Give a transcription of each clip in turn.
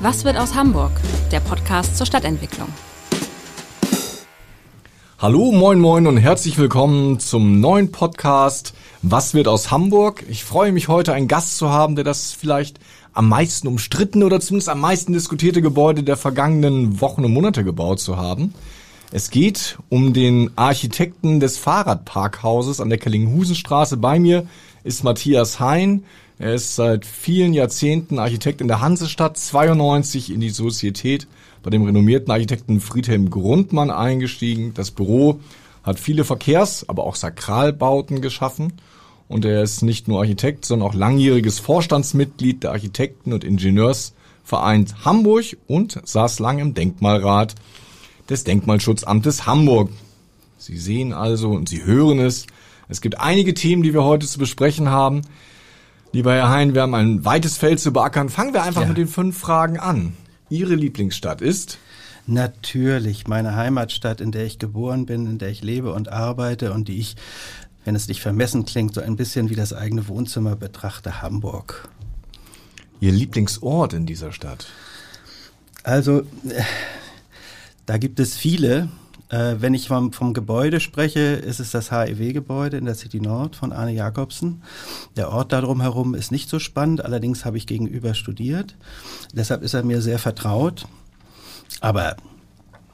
Was wird aus Hamburg? Der Podcast zur Stadtentwicklung. Hallo, moin, moin und herzlich willkommen zum neuen Podcast Was wird aus Hamburg? Ich freue mich heute, einen Gast zu haben, der das vielleicht am meisten umstritten oder zumindest am meisten diskutierte Gebäude der vergangenen Wochen und Monate gebaut zu haben. Es geht um den Architekten des Fahrradparkhauses an der Kellinghusenstraße. Bei mir ist Matthias Hein. Er ist seit vielen Jahrzehnten Architekt in der Hansestadt, 92 in die Sozietät bei dem renommierten Architekten Friedhelm Grundmann eingestiegen. Das Büro hat viele Verkehrs-, aber auch Sakralbauten geschaffen. Und er ist nicht nur Architekt, sondern auch langjähriges Vorstandsmitglied der Architekten- und Ingenieursvereins Hamburg und saß lang im Denkmalrat des Denkmalschutzamtes Hamburg. Sie sehen also und Sie hören es. Es gibt einige Themen, die wir heute zu besprechen haben. Lieber Herr Hein, wir haben ein weites Feld zu beackern. Fangen wir einfach ja. mit den fünf Fragen an. Ihre Lieblingsstadt ist? Natürlich, meine Heimatstadt, in der ich geboren bin, in der ich lebe und arbeite und die ich, wenn es nicht vermessen klingt, so ein bisschen wie das eigene Wohnzimmer betrachte, Hamburg. Ihr Lieblingsort in dieser Stadt? Also, äh, da gibt es viele. Äh, wenn ich vom, vom Gebäude spreche, ist es das HEW-Gebäude in der City Nord von Arne Jakobsen. Der Ort darum herum ist nicht so spannend, allerdings habe ich gegenüber studiert. Deshalb ist er mir sehr vertraut. Aber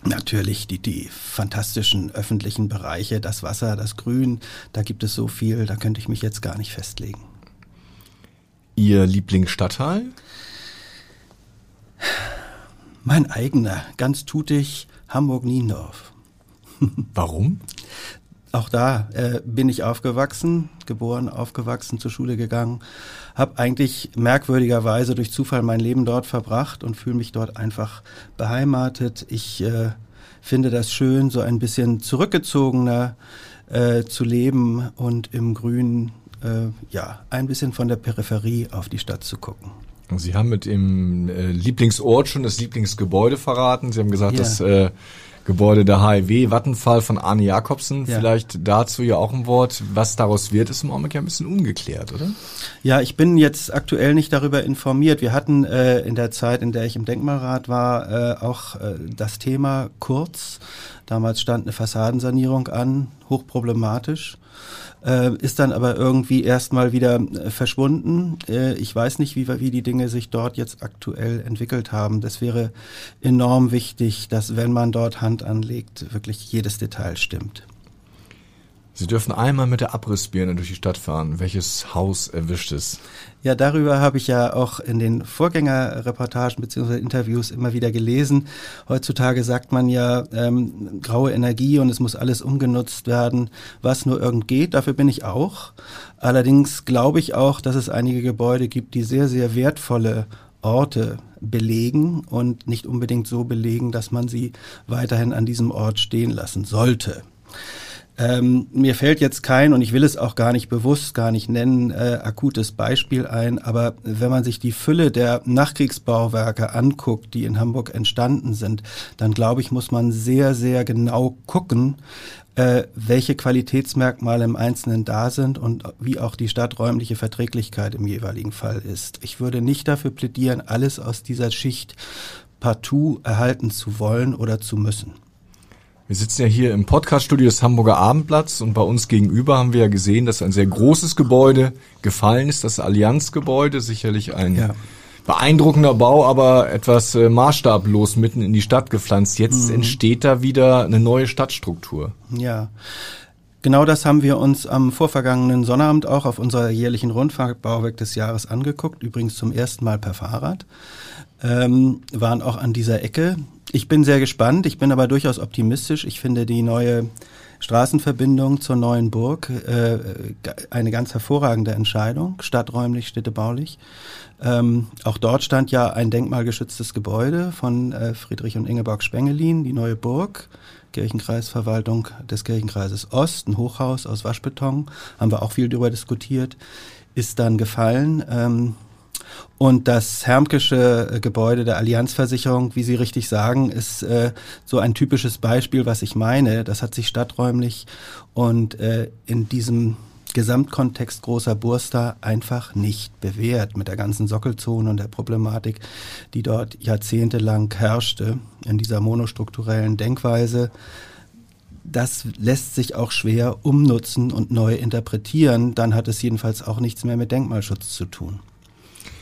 Natürlich die, die fantastischen öffentlichen Bereiche, das Wasser, das Grün, da gibt es so viel, da könnte ich mich jetzt gar nicht festlegen. Ihr Lieblingsstadtteil? Mein eigener, ganz tutig, Hamburg-Niendorf. Warum? Auch da äh, bin ich aufgewachsen, geboren, aufgewachsen, zur Schule gegangen, habe eigentlich merkwürdigerweise durch Zufall mein Leben dort verbracht und fühle mich dort einfach beheimatet. Ich äh, finde das schön, so ein bisschen zurückgezogener äh, zu leben und im Grünen, äh, ja, ein bisschen von der Peripherie auf die Stadt zu gucken. Sie haben mit dem äh, Lieblingsort schon das Lieblingsgebäude verraten. Sie haben gesagt, ja. dass äh, Gebäude der HIW, Vattenfall von Arne Jakobsen. Ja. Vielleicht dazu ja auch ein Wort. Was daraus wird, ist im Augenblick ja ein bisschen ungeklärt, oder? Ja, ich bin jetzt aktuell nicht darüber informiert. Wir hatten äh, in der Zeit, in der ich im Denkmalrat war, äh, auch äh, das Thema kurz. Damals stand eine Fassadensanierung an, hochproblematisch äh, ist dann aber irgendwie erstmal wieder äh, verschwunden. Äh, ich weiß nicht, wie, wie die Dinge sich dort jetzt aktuell entwickelt haben. Das wäre enorm wichtig, dass wenn man dort Hand anlegt, wirklich jedes Detail stimmt. Sie dürfen einmal mit der Abrissbirne durch die Stadt fahren. Welches Haus erwischt es? Ja, darüber habe ich ja auch in den Vorgängerreportagen bzw. Interviews immer wieder gelesen. Heutzutage sagt man ja ähm, graue Energie und es muss alles umgenutzt werden, was nur irgend geht. Dafür bin ich auch. Allerdings glaube ich auch, dass es einige Gebäude gibt, die sehr, sehr wertvolle Orte belegen und nicht unbedingt so belegen, dass man sie weiterhin an diesem Ort stehen lassen sollte. Ähm, mir fällt jetzt kein, und ich will es auch gar nicht bewusst, gar nicht nennen, äh, akutes Beispiel ein, aber wenn man sich die Fülle der Nachkriegsbauwerke anguckt, die in Hamburg entstanden sind, dann glaube ich, muss man sehr, sehr genau gucken, äh, welche Qualitätsmerkmale im Einzelnen da sind und wie auch die stadträumliche Verträglichkeit im jeweiligen Fall ist. Ich würde nicht dafür plädieren, alles aus dieser Schicht partout erhalten zu wollen oder zu müssen. Wir sitzen ja hier im Podcaststudio des Hamburger Abendblatts und bei uns gegenüber haben wir ja gesehen, dass ein sehr großes Gebäude gefallen ist, das Allianzgebäude, sicherlich ein ja. beeindruckender Bau, aber etwas äh, maßstablos mitten in die Stadt gepflanzt. Jetzt mhm. entsteht da wieder eine neue Stadtstruktur. Ja. Genau das haben wir uns am vorvergangenen Sonnabend auch auf unserer jährlichen Rundfahrt Bauwerk des Jahres angeguckt, übrigens zum ersten Mal per Fahrrad. Ähm, waren auch an dieser Ecke ich bin sehr gespannt, ich bin aber durchaus optimistisch. Ich finde die neue Straßenverbindung zur neuen Burg äh, eine ganz hervorragende Entscheidung, stadträumlich, städtebaulich. Ähm, auch dort stand ja ein denkmalgeschütztes Gebäude von äh, Friedrich und Ingeborg Spengelin, die neue Burg, Kirchenkreisverwaltung des Kirchenkreises Ost, ein Hochhaus aus Waschbeton, haben wir auch viel darüber diskutiert, ist dann gefallen. Ähm, und das Hermkische äh, Gebäude der Allianzversicherung, wie Sie richtig sagen, ist äh, so ein typisches Beispiel, was ich meine. Das hat sich stadträumlich und äh, in diesem Gesamtkontext großer Burster einfach nicht bewährt mit der ganzen Sockelzone und der Problematik, die dort jahrzehntelang herrschte in dieser monostrukturellen Denkweise. Das lässt sich auch schwer umnutzen und neu interpretieren. Dann hat es jedenfalls auch nichts mehr mit Denkmalschutz zu tun.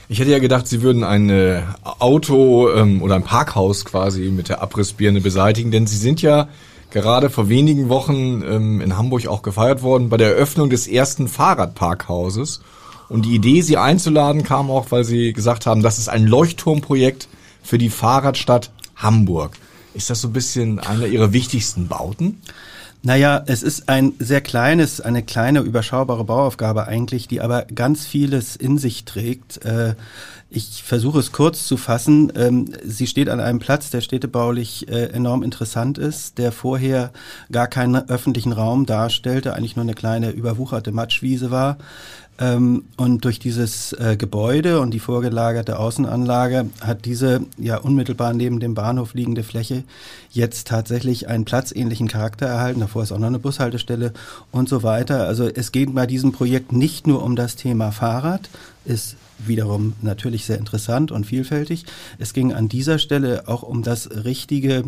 Ich hätte ja gedacht, Sie würden ein äh, Auto ähm, oder ein Parkhaus quasi mit der Abrissbirne beseitigen, denn Sie sind ja gerade vor wenigen Wochen ähm, in Hamburg auch gefeiert worden bei der Eröffnung des ersten Fahrradparkhauses. Und die Idee, Sie einzuladen, kam auch, weil Sie gesagt haben, das ist ein Leuchtturmprojekt für die Fahrradstadt Hamburg. Ist das so ein bisschen einer Ihrer wichtigsten Bauten? Naja, es ist ein sehr kleines, eine kleine, überschaubare Bauaufgabe eigentlich, die aber ganz vieles in sich trägt. Äh, ich versuche es kurz zu fassen. Ähm, sie steht an einem Platz, der städtebaulich äh, enorm interessant ist, der vorher gar keinen öffentlichen Raum darstellte, eigentlich nur eine kleine überwucherte Matschwiese war. Ähm, und durch dieses äh, Gebäude und die vorgelagerte Außenanlage hat diese ja unmittelbar neben dem Bahnhof liegende Fläche jetzt tatsächlich einen platzähnlichen Charakter erhalten. Davor ist auch noch eine Bushaltestelle und so weiter. Also es geht bei diesem Projekt nicht nur um das Thema Fahrrad, ist wiederum natürlich sehr interessant und vielfältig. Es ging an dieser Stelle auch um das richtige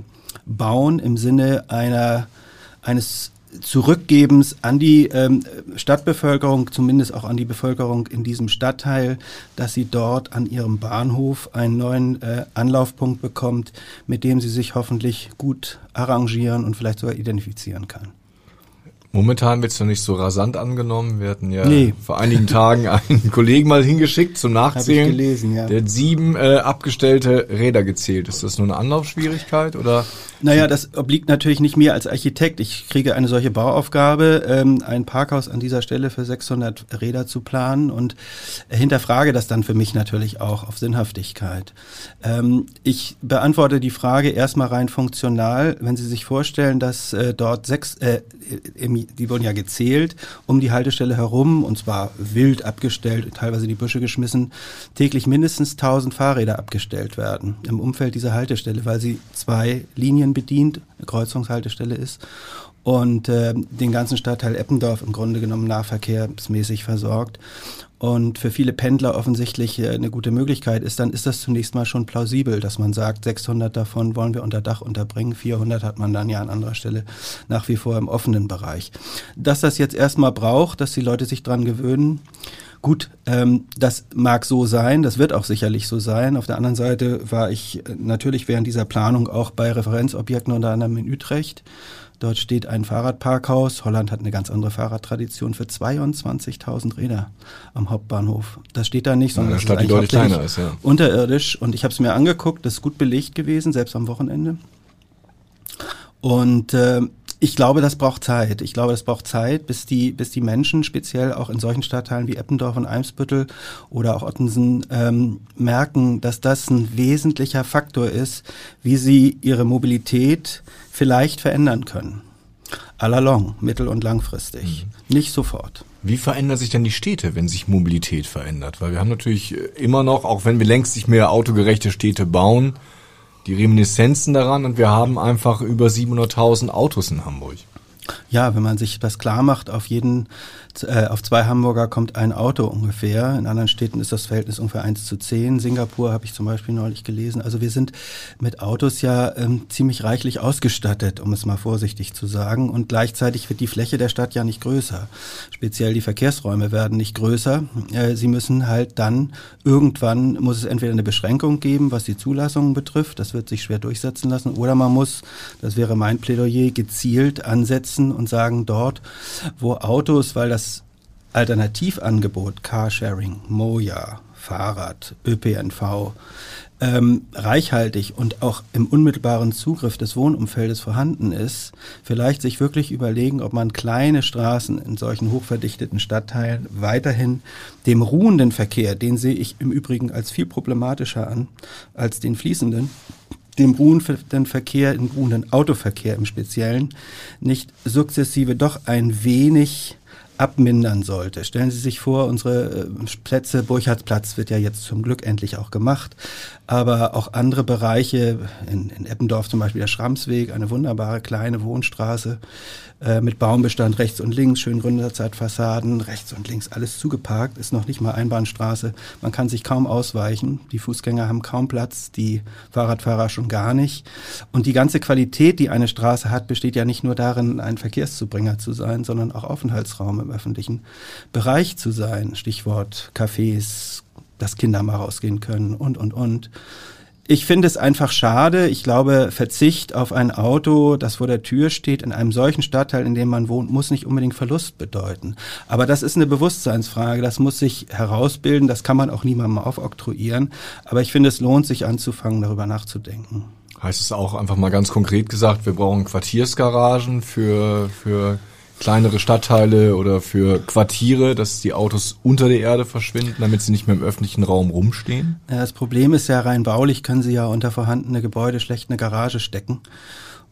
Bauen im Sinne einer eines Zurückgebens an die ähm, Stadtbevölkerung, zumindest auch an die Bevölkerung in diesem Stadtteil, dass sie dort an ihrem Bahnhof einen neuen äh, Anlaufpunkt bekommt, mit dem sie sich hoffentlich gut arrangieren und vielleicht sogar identifizieren kann. Momentan wird es noch nicht so rasant angenommen. Wir hatten ja nee. vor einigen Tagen einen Kollegen mal hingeschickt zum Nachzählen. Hab ich gelesen, ja. Der hat sieben äh, abgestellte Räder gezählt. Ist das nur eine Anlaufschwierigkeit oder? Naja, das obliegt natürlich nicht mir als Architekt. Ich kriege eine solche Bauaufgabe, ähm, ein Parkhaus an dieser Stelle für 600 Räder zu planen und hinterfrage das dann für mich natürlich auch auf Sinnhaftigkeit. Ähm, ich beantworte die Frage erstmal rein funktional. Wenn Sie sich vorstellen, dass äh, dort sechs, äh, im die wurden ja gezählt um die Haltestelle herum und zwar wild abgestellt, teilweise in die Büsche geschmissen, täglich mindestens 1000 Fahrräder abgestellt werden im Umfeld dieser Haltestelle, weil sie zwei Linien bedient, eine Kreuzungshaltestelle ist. Und äh, den ganzen Stadtteil Eppendorf im Grunde genommen nahverkehrsmäßig versorgt und für viele Pendler offensichtlich äh, eine gute Möglichkeit ist, dann ist das zunächst mal schon plausibel, dass man sagt, 600 davon wollen wir unter Dach unterbringen, 400 hat man dann ja an anderer Stelle nach wie vor im offenen Bereich. Dass das jetzt erstmal braucht, dass die Leute sich dran gewöhnen, Gut, ähm, das mag so sein, das wird auch sicherlich so sein. Auf der anderen Seite war ich äh, natürlich während dieser Planung auch bei Referenzobjekten unter anderem in Utrecht Dort steht ein Fahrradparkhaus. Holland hat eine ganz andere Fahrradtradition für 22.000 Räder am Hauptbahnhof. Das steht da nicht, sondern ja, das Stadt, ist kleiner ist, ja. unterirdisch. Und ich habe es mir angeguckt, das ist gut belegt gewesen, selbst am Wochenende. Und äh, ich glaube, das braucht Zeit. Ich glaube, es braucht Zeit, bis die, bis die Menschen, speziell auch in solchen Stadtteilen wie Eppendorf und Eimsbüttel oder auch Ottensen, ähm, merken, dass das ein wesentlicher Faktor ist, wie sie ihre Mobilität vielleicht verändern können. Allalong, mittel- und langfristig. Mhm. Nicht sofort. Wie verändern sich denn die Städte, wenn sich Mobilität verändert? Weil wir haben natürlich immer noch, auch wenn wir längst nicht mehr autogerechte Städte bauen, die Reminiszenzen daran und wir haben einfach über 700.000 Autos in Hamburg. Ja, wenn man sich das klar macht, auf jeden äh, auf zwei Hamburger kommt ein Auto ungefähr. In anderen Städten ist das Verhältnis ungefähr 1 zu 10. Singapur habe ich zum Beispiel neulich gelesen. Also wir sind mit Autos ja ähm, ziemlich reichlich ausgestattet, um es mal vorsichtig zu sagen. Und gleichzeitig wird die Fläche der Stadt ja nicht größer. Speziell die Verkehrsräume werden nicht größer. Äh, sie müssen halt dann irgendwann, muss es entweder eine Beschränkung geben, was die Zulassungen betrifft. Das wird sich schwer durchsetzen lassen. Oder man muss, das wäre mein Plädoyer, gezielt ansetzen und sagen, dort, wo Autos, weil das Alternativangebot Carsharing, Moja, Fahrrad, ÖPNV ähm, reichhaltig und auch im unmittelbaren Zugriff des Wohnumfeldes vorhanden ist, vielleicht sich wirklich überlegen, ob man kleine Straßen in solchen hochverdichteten Stadtteilen weiterhin dem ruhenden Verkehr, den sehe ich im Übrigen als viel problematischer an als den fließenden, dem ruhenden Verkehr, dem ruhenden Autoverkehr im Speziellen, nicht sukzessive doch ein wenig abmindern sollte. Stellen Sie sich vor, unsere äh, Plätze, Burchardsplatz wird ja jetzt zum Glück endlich auch gemacht, aber auch andere Bereiche, in, in Eppendorf zum Beispiel der Schramsweg, eine wunderbare kleine Wohnstraße, äh, mit Baumbestand rechts und links, schön Gründerzeitfassaden, rechts und links alles zugeparkt, ist noch nicht mal Einbahnstraße. Man kann sich kaum ausweichen. Die Fußgänger haben kaum Platz, die Fahrradfahrer schon gar nicht. Und die ganze Qualität, die eine Straße hat, besteht ja nicht nur darin, ein Verkehrszubringer zu sein, sondern auch Aufenthaltsraum im öffentlichen Bereich zu sein. Stichwort Cafés, dass Kinder mal rausgehen können und, und, und. Ich finde es einfach schade. Ich glaube, Verzicht auf ein Auto, das vor der Tür steht, in einem solchen Stadtteil, in dem man wohnt, muss nicht unbedingt Verlust bedeuten. Aber das ist eine Bewusstseinsfrage. Das muss sich herausbilden. Das kann man auch niemandem aufoktroyieren. Aber ich finde, es lohnt sich anzufangen, darüber nachzudenken. Heißt es auch einfach mal ganz konkret gesagt, wir brauchen Quartiersgaragen für, für kleinere Stadtteile oder für Quartiere, dass die Autos unter der Erde verschwinden, damit sie nicht mehr im öffentlichen Raum rumstehen? Ja, das Problem ist ja rein baulich können sie ja unter vorhandene Gebäude schlecht eine Garage stecken.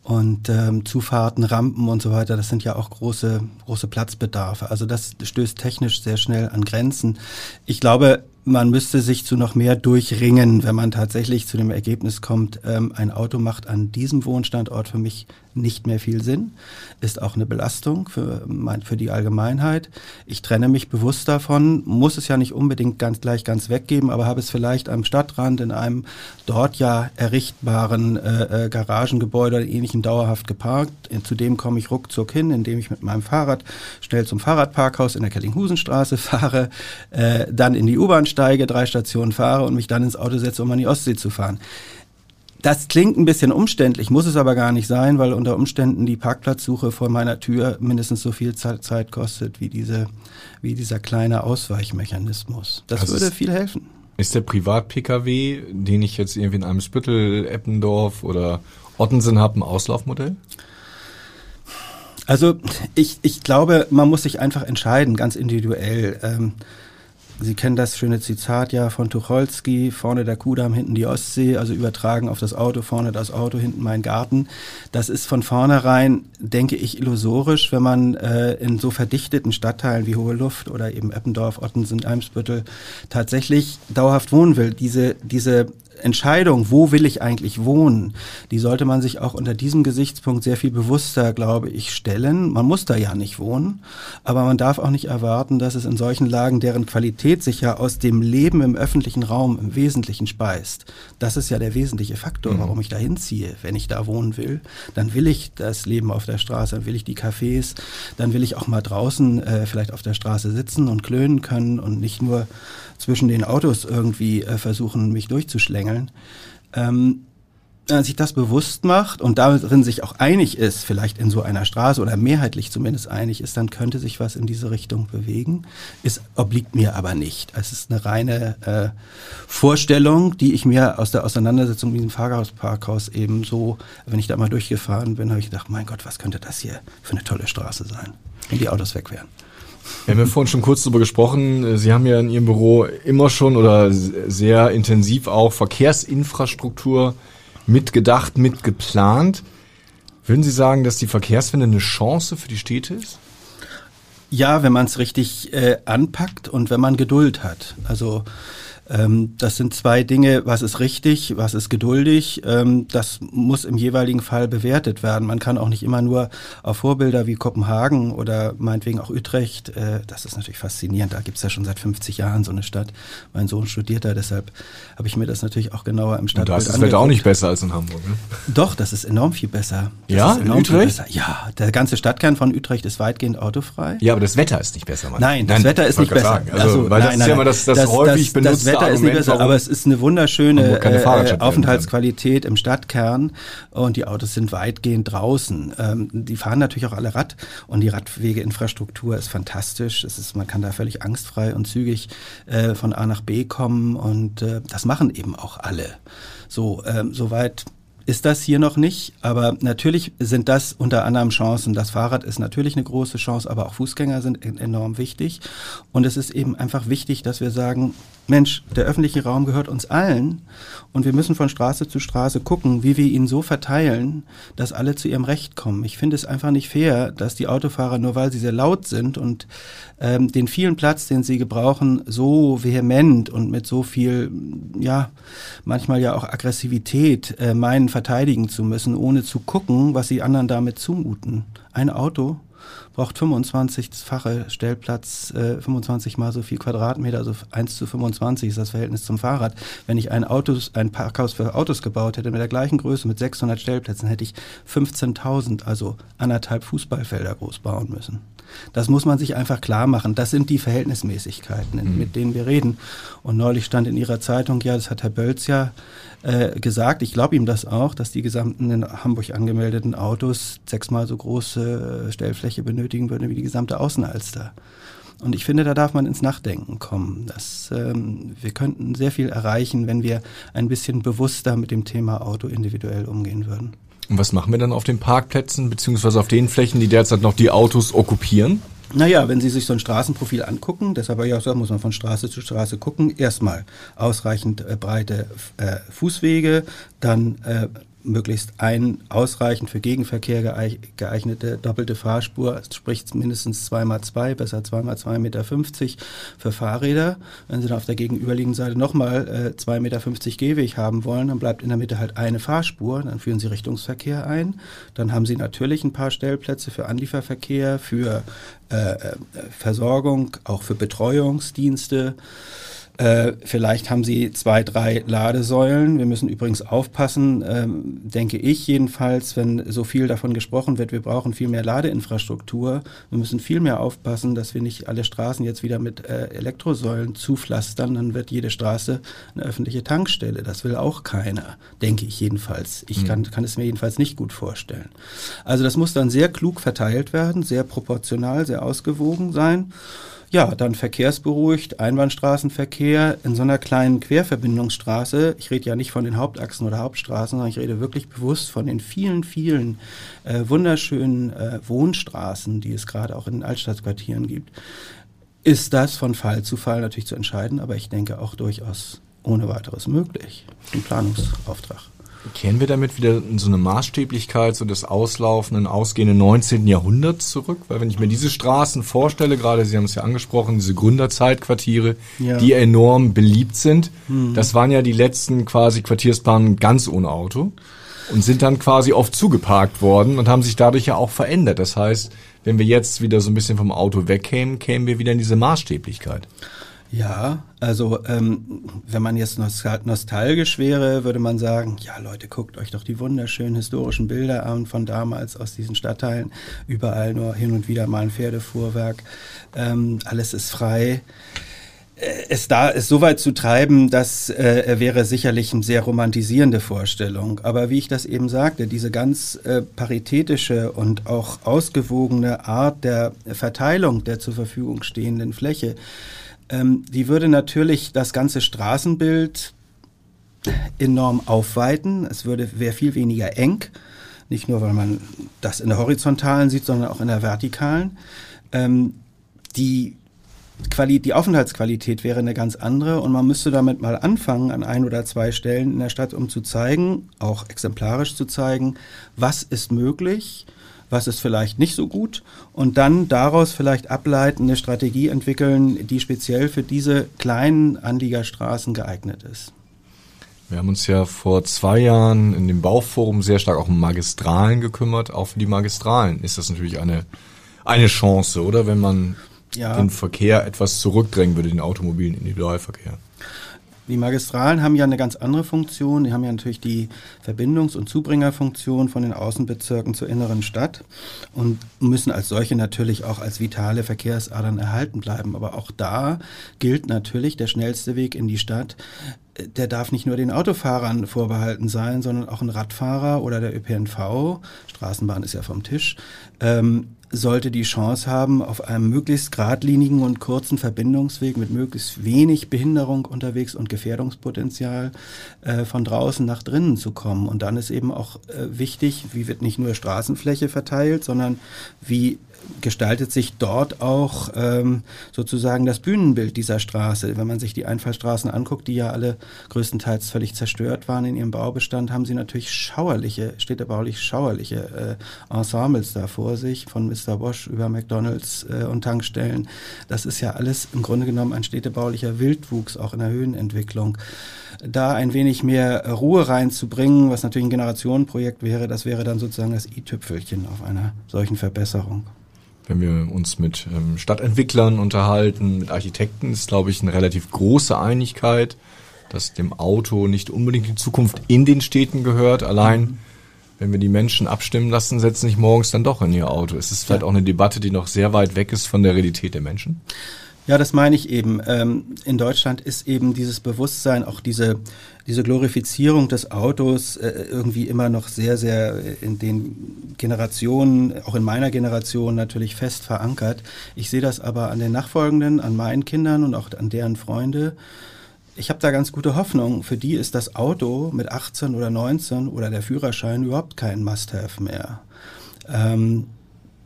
Und ähm, Zufahrten, Rampen und so weiter, das sind ja auch große, große Platzbedarfe. Also das stößt technisch sehr schnell an Grenzen. Ich glaube, man müsste sich zu noch mehr durchringen, wenn man tatsächlich zu dem Ergebnis kommt, ähm, ein Auto macht an diesem Wohnstandort für mich nicht mehr viel Sinn, ist auch eine Belastung für, mein, für die Allgemeinheit. Ich trenne mich bewusst davon, muss es ja nicht unbedingt ganz gleich ganz weggeben, aber habe es vielleicht am Stadtrand in einem dort ja errichtbaren äh, äh, Garagengebäude oder ähnlichem dauerhaft geparkt. Zudem komme ich ruckzuck hin, indem ich mit meinem Fahrrad schnell zum Fahrradparkhaus in der Kellinghusenstraße fahre, äh, dann in die U-Bahn steige, drei Stationen fahre und mich dann ins Auto setze, um an die Ostsee zu fahren. Das klingt ein bisschen umständlich, muss es aber gar nicht sein, weil unter Umständen die Parkplatzsuche vor meiner Tür mindestens so viel Zeit kostet wie, diese, wie dieser kleine Ausweichmechanismus. Das also würde viel helfen. Ist der Privat-Pkw, den ich jetzt irgendwie in einem Spüttel, Eppendorf oder Ottensen habe, ein Auslaufmodell? Also ich, ich glaube, man muss sich einfach entscheiden, ganz individuell. Ähm, Sie kennen das schöne Zitat ja von Tucholsky, vorne der Kudamm, hinten die Ostsee, also übertragen auf das Auto, vorne das Auto, hinten mein Garten. Das ist von vornherein, denke ich, illusorisch, wenn man äh, in so verdichteten Stadtteilen wie Hohe Luft oder eben Eppendorf, Ottensen, Eimsbüttel tatsächlich dauerhaft wohnen will. Diese, diese Entscheidung, wo will ich eigentlich wohnen, die sollte man sich auch unter diesem Gesichtspunkt sehr viel bewusster, glaube ich, stellen. Man muss da ja nicht wohnen, aber man darf auch nicht erwarten, dass es in solchen Lagen, deren Qualität sich ja aus dem Leben im öffentlichen Raum im Wesentlichen speist. Das ist ja der wesentliche Faktor, mhm. warum ich da hinziehe. Wenn ich da wohnen will, dann will ich das Leben auf der Straße, dann will ich die Cafés, dann will ich auch mal draußen äh, vielleicht auf der Straße sitzen und klönen können und nicht nur zwischen den Autos irgendwie äh, versuchen, mich durchzuschlängeln. Ähm, wenn man sich das bewusst macht und darin sich auch einig ist, vielleicht in so einer Straße oder mehrheitlich zumindest einig ist, dann könnte sich was in diese Richtung bewegen. Es obliegt mir aber nicht. Es ist eine reine äh, Vorstellung, die ich mir aus der Auseinandersetzung mit diesem Fahrhausparkhaus eben so, wenn ich da mal durchgefahren bin, habe ich gedacht, mein Gott, was könnte das hier für eine tolle Straße sein, wenn die Autos weg wären. Wir haben ja vorhin schon kurz darüber gesprochen. Sie haben ja in Ihrem Büro immer schon oder sehr intensiv auch Verkehrsinfrastruktur mitgedacht, mitgeplant. Würden Sie sagen, dass die Verkehrswende eine Chance für die Städte ist? Ja, wenn man es richtig äh, anpackt und wenn man Geduld hat. Also ähm, das sind zwei Dinge, was ist richtig, was ist geduldig. Ähm, das muss im jeweiligen Fall bewertet werden. Man kann auch nicht immer nur auf Vorbilder wie Kopenhagen oder meinetwegen auch Utrecht, äh, das ist natürlich faszinierend, da gibt es ja schon seit 50 Jahren so eine Stadt. Mein Sohn studiert da, deshalb habe ich mir das natürlich auch genauer im Stadtbild angeguckt. Da ist das Wetter auch nicht besser als in Hamburg, ne? Doch, das ist enorm viel besser. Das ja, in Utrecht? Ja, der ganze Stadtkern von Utrecht ist weitgehend autofrei. Ja, aber das Wetter ist nicht besser, Mann. Nein, das nein, Wetter ist nicht besser. Also, also, weil nein, das ist ja immer das, das, das häufig das, benutzte Wetter ist nicht besser, aber es ist eine wunderschöne äh, Aufenthaltsqualität im Stadtkern und die Autos sind weitgehend draußen. Ähm, die fahren natürlich auch alle Rad und die Radwegeinfrastruktur ist fantastisch. Es ist, man kann da völlig angstfrei und zügig äh, von A nach B kommen und äh, das machen eben auch alle. So, ähm, soweit ist das hier noch nicht, aber natürlich sind das unter anderem Chancen. Das Fahrrad ist natürlich eine große Chance, aber auch Fußgänger sind enorm wichtig. Und es ist eben einfach wichtig, dass wir sagen, Mensch, der öffentliche Raum gehört uns allen und wir müssen von Straße zu Straße gucken, wie wir ihn so verteilen, dass alle zu ihrem Recht kommen. Ich finde es einfach nicht fair, dass die Autofahrer, nur weil sie sehr laut sind und ähm, den vielen Platz, den sie gebrauchen, so vehement und mit so viel, ja, manchmal ja auch Aggressivität äh, meinen, verteidigen zu müssen, ohne zu gucken, was sie anderen damit zumuten. Ein Auto braucht 25-fache Stellplatz, äh, 25 mal so viel Quadratmeter, also 1 zu 25 ist das Verhältnis zum Fahrrad. Wenn ich ein, Autos, ein Parkhaus für Autos gebaut hätte mit der gleichen Größe, mit 600 Stellplätzen, hätte ich 15.000, also anderthalb Fußballfelder groß bauen müssen. Das muss man sich einfach klar machen. Das sind die Verhältnismäßigkeiten, mhm. mit denen wir reden. Und neulich stand in Ihrer Zeitung, ja, das hat Herr Bölz ja äh, gesagt, ich glaube ihm das auch, dass die gesamten in Hamburg angemeldeten Autos sechsmal so große äh, Stellfläche benötigen würden wie die gesamte Außenalster. Und ich finde, da darf man ins Nachdenken kommen. Das, ähm, wir könnten sehr viel erreichen, wenn wir ein bisschen bewusster mit dem Thema Auto individuell umgehen würden. Und was machen wir dann auf den Parkplätzen, beziehungsweise auf den Flächen, die derzeit noch die Autos okkupieren? Naja, wenn Sie sich so ein Straßenprofil angucken, deshalb ja auch muss man von Straße zu Straße gucken, erstmal ausreichend äh, breite äh, Fußwege, dann äh, möglichst ein ausreichend für Gegenverkehr geeignete doppelte Fahrspur, sprich mindestens zweimal zwei, besser zweimal zwei Meter fünfzig für Fahrräder. Wenn Sie dann auf der gegenüberliegenden Seite nochmal äh, zwei Meter fünfzig Gehweg haben wollen, dann bleibt in der Mitte halt eine Fahrspur, dann führen Sie Richtungsverkehr ein. Dann haben Sie natürlich ein paar Stellplätze für Anlieferverkehr, für äh, äh Versorgung, auch für Betreuungsdienste. Äh, vielleicht haben sie zwei, drei Ladesäulen. Wir müssen übrigens aufpassen, ähm, denke ich jedenfalls, wenn so viel davon gesprochen wird, wir brauchen viel mehr Ladeinfrastruktur. Wir müssen viel mehr aufpassen, dass wir nicht alle Straßen jetzt wieder mit äh, Elektrosäulen zupflastern. Dann wird jede Straße eine öffentliche Tankstelle. Das will auch keiner, denke ich jedenfalls. Ich mhm. kann, kann es mir jedenfalls nicht gut vorstellen. Also das muss dann sehr klug verteilt werden, sehr proportional, sehr ausgewogen sein. Ja, dann verkehrsberuhigt, Einbahnstraßenverkehr in so einer kleinen Querverbindungsstraße. Ich rede ja nicht von den Hauptachsen oder Hauptstraßen, sondern ich rede wirklich bewusst von den vielen, vielen äh, wunderschönen äh, Wohnstraßen, die es gerade auch in den Altstadtquartieren gibt. Ist das von Fall zu Fall natürlich zu entscheiden, aber ich denke auch durchaus ohne weiteres möglich. Ein Planungsauftrag. Kehren wir damit wieder in so eine Maßstäblichkeit, so des auslaufenden, ausgehenden 19. Jahrhunderts zurück? Weil wenn ich mir diese Straßen vorstelle, gerade Sie haben es ja angesprochen, diese Gründerzeitquartiere, ja. die enorm beliebt sind, mhm. das waren ja die letzten quasi Quartiersbahnen ganz ohne Auto und sind dann quasi oft zugeparkt worden und haben sich dadurch ja auch verändert. Das heißt, wenn wir jetzt wieder so ein bisschen vom Auto wegkämen, kämen wir wieder in diese Maßstäblichkeit. Ja, also ähm, wenn man jetzt nostalgisch wäre, würde man sagen, ja Leute, guckt euch doch die wunderschönen historischen Bilder an von damals aus diesen Stadtteilen. Überall nur hin und wieder mal ein Pferdefuhrwerk. Ähm, alles ist frei. Äh, es da ist so weit zu treiben, das äh, wäre sicherlich eine sehr romantisierende Vorstellung. Aber wie ich das eben sagte, diese ganz äh, paritätische und auch ausgewogene Art der Verteilung der zur Verfügung stehenden Fläche, ähm, die würde natürlich das ganze Straßenbild enorm aufweiten. Es würde wäre viel weniger eng, nicht nur weil man das in der horizontalen sieht, sondern auch in der vertikalen. Ähm, die Quali die Aufenthaltsqualität wäre eine ganz andere und man müsste damit mal anfangen an ein oder zwei Stellen in der Stadt, um zu zeigen, auch exemplarisch zu zeigen, was ist möglich, was ist vielleicht nicht so gut und dann daraus vielleicht ableiten, eine Strategie entwickeln, die speziell für diese kleinen Anliegerstraßen geeignet ist. Wir haben uns ja vor zwei Jahren in dem Bauforum sehr stark auch um Magistralen gekümmert. Auch für die Magistralen ist das natürlich eine, eine Chance, oder? Wenn man ja. den Verkehr etwas zurückdrängen würde, den automobilen Individualverkehr. Die Magistralen haben ja eine ganz andere Funktion. Die haben ja natürlich die Verbindungs- und Zubringerfunktion von den Außenbezirken zur inneren Stadt und müssen als solche natürlich auch als vitale Verkehrsadern erhalten bleiben. Aber auch da gilt natürlich der schnellste Weg in die Stadt der darf nicht nur den Autofahrern vorbehalten sein, sondern auch ein Radfahrer oder der ÖPNV, Straßenbahn ist ja vom Tisch, ähm, sollte die Chance haben, auf einem möglichst geradlinigen und kurzen Verbindungsweg mit möglichst wenig Behinderung unterwegs und Gefährdungspotenzial äh, von draußen nach drinnen zu kommen. Und dann ist eben auch äh, wichtig, wie wird nicht nur Straßenfläche verteilt, sondern wie gestaltet sich dort auch ähm, sozusagen das Bühnenbild dieser Straße. Wenn man sich die Einfallstraßen anguckt, die ja alle größtenteils völlig zerstört waren in ihrem Baubestand, haben sie natürlich schauerliche, städtebaulich schauerliche äh, Ensembles da vor sich, von Mr. Bosch über McDonalds äh, und Tankstellen. Das ist ja alles im Grunde genommen ein städtebaulicher Wildwuchs, auch in der Höhenentwicklung. da ein wenig mehr Ruhe reinzubringen, was natürlich ein Generationenprojekt wäre, das wäre dann sozusagen das i-Tüpfelchen auf einer solchen Verbesserung. Wenn wir uns mit ähm, Stadtentwicklern unterhalten, mit Architekten, ist, glaube ich, eine relativ große Einigkeit, dass dem Auto nicht unbedingt in Zukunft in den Städten gehört. Allein, wenn wir die Menschen abstimmen lassen, setzen sich morgens dann doch in ihr Auto. Es ist vielleicht ja. auch eine Debatte, die noch sehr weit weg ist von der Realität der Menschen. Ja, das meine ich eben. Ähm, in Deutschland ist eben dieses Bewusstsein, auch diese, diese Glorifizierung des Autos äh, irgendwie immer noch sehr, sehr in den Generationen, auch in meiner Generation natürlich fest verankert. Ich sehe das aber an den Nachfolgenden, an meinen Kindern und auch an deren Freunde. Ich habe da ganz gute Hoffnung. Für die ist das Auto mit 18 oder 19 oder der Führerschein überhaupt kein Must-Have mehr. Ähm,